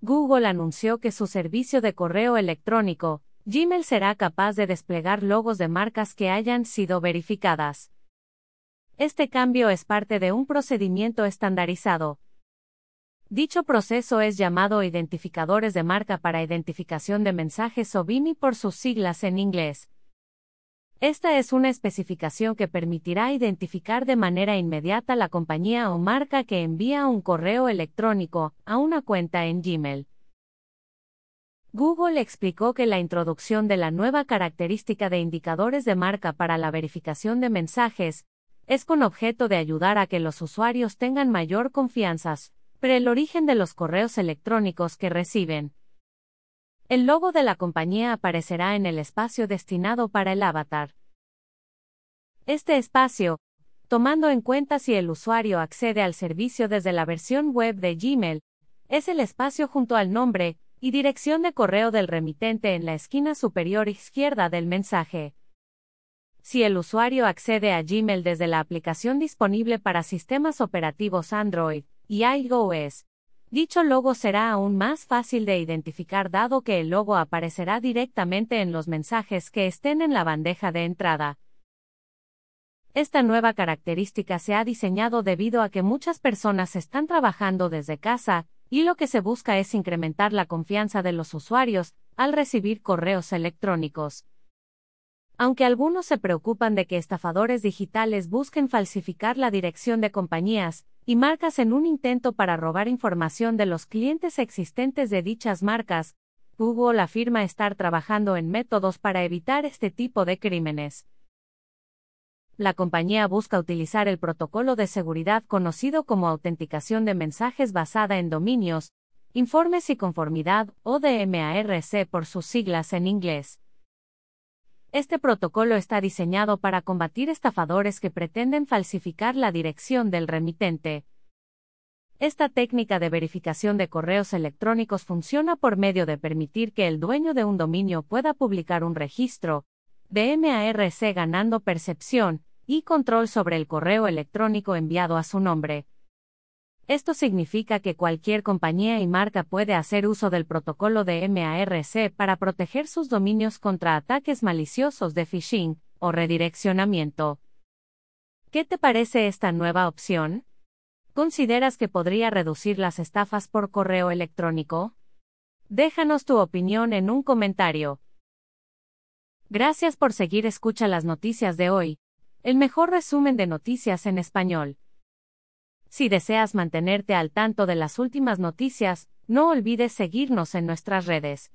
Google anunció que su servicio de correo electrónico, Gmail será capaz de desplegar logos de marcas que hayan sido verificadas. Este cambio es parte de un procedimiento estandarizado. Dicho proceso es llamado identificadores de marca para identificación de mensajes o BIMI por sus siglas en inglés. Esta es una especificación que permitirá identificar de manera inmediata la compañía o marca que envía un correo electrónico a una cuenta en Gmail. Google explicó que la introducción de la nueva característica de indicadores de marca para la verificación de mensajes es con objeto de ayudar a que los usuarios tengan mayor confianza sobre el origen de los correos electrónicos que reciben. El logo de la compañía aparecerá en el espacio destinado para el avatar. Este espacio, tomando en cuenta si el usuario accede al servicio desde la versión web de Gmail, es el espacio junto al nombre y dirección de correo del remitente en la esquina superior izquierda del mensaje. Si el usuario accede a Gmail desde la aplicación disponible para sistemas operativos Android y iOS, Dicho logo será aún más fácil de identificar dado que el logo aparecerá directamente en los mensajes que estén en la bandeja de entrada. Esta nueva característica se ha diseñado debido a que muchas personas están trabajando desde casa, y lo que se busca es incrementar la confianza de los usuarios al recibir correos electrónicos. Aunque algunos se preocupan de que estafadores digitales busquen falsificar la dirección de compañías y marcas en un intento para robar información de los clientes existentes de dichas marcas, Google afirma estar trabajando en métodos para evitar este tipo de crímenes. La compañía busca utilizar el protocolo de seguridad conocido como autenticación de mensajes basada en dominios, informes y conformidad, o DMARC por sus siglas en inglés. Este protocolo está diseñado para combatir estafadores que pretenden falsificar la dirección del remitente. Esta técnica de verificación de correos electrónicos funciona por medio de permitir que el dueño de un dominio pueda publicar un registro de MARC ganando percepción y control sobre el correo electrónico enviado a su nombre. Esto significa que cualquier compañía y marca puede hacer uso del protocolo de MARC para proteger sus dominios contra ataques maliciosos de phishing o redireccionamiento. ¿Qué te parece esta nueva opción? ¿Consideras que podría reducir las estafas por correo electrónico? Déjanos tu opinión en un comentario. Gracias por seguir Escucha las noticias de hoy, el mejor resumen de noticias en español. Si deseas mantenerte al tanto de las últimas noticias, no olvides seguirnos en nuestras redes.